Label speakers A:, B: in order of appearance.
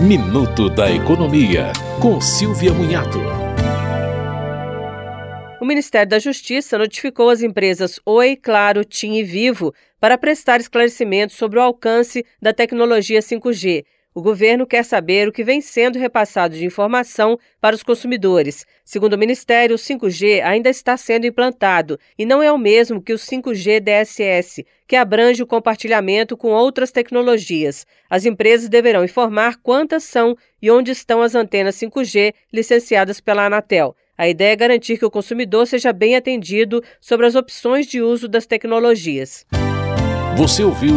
A: Minuto da Economia, com Silvia Munhato.
B: O Ministério da Justiça notificou as empresas Oi, Claro, TIM e Vivo para prestar esclarecimentos sobre o alcance da tecnologia 5G o governo quer saber o que vem sendo repassado de informação para os consumidores. Segundo o Ministério, o 5G ainda está sendo implantado e não é o mesmo que o 5G DSS, que abrange o compartilhamento com outras tecnologias. As empresas deverão informar quantas são e onde estão as antenas 5G licenciadas pela Anatel. A ideia é garantir que o consumidor seja bem atendido sobre as opções de uso das tecnologias.
A: Você ouviu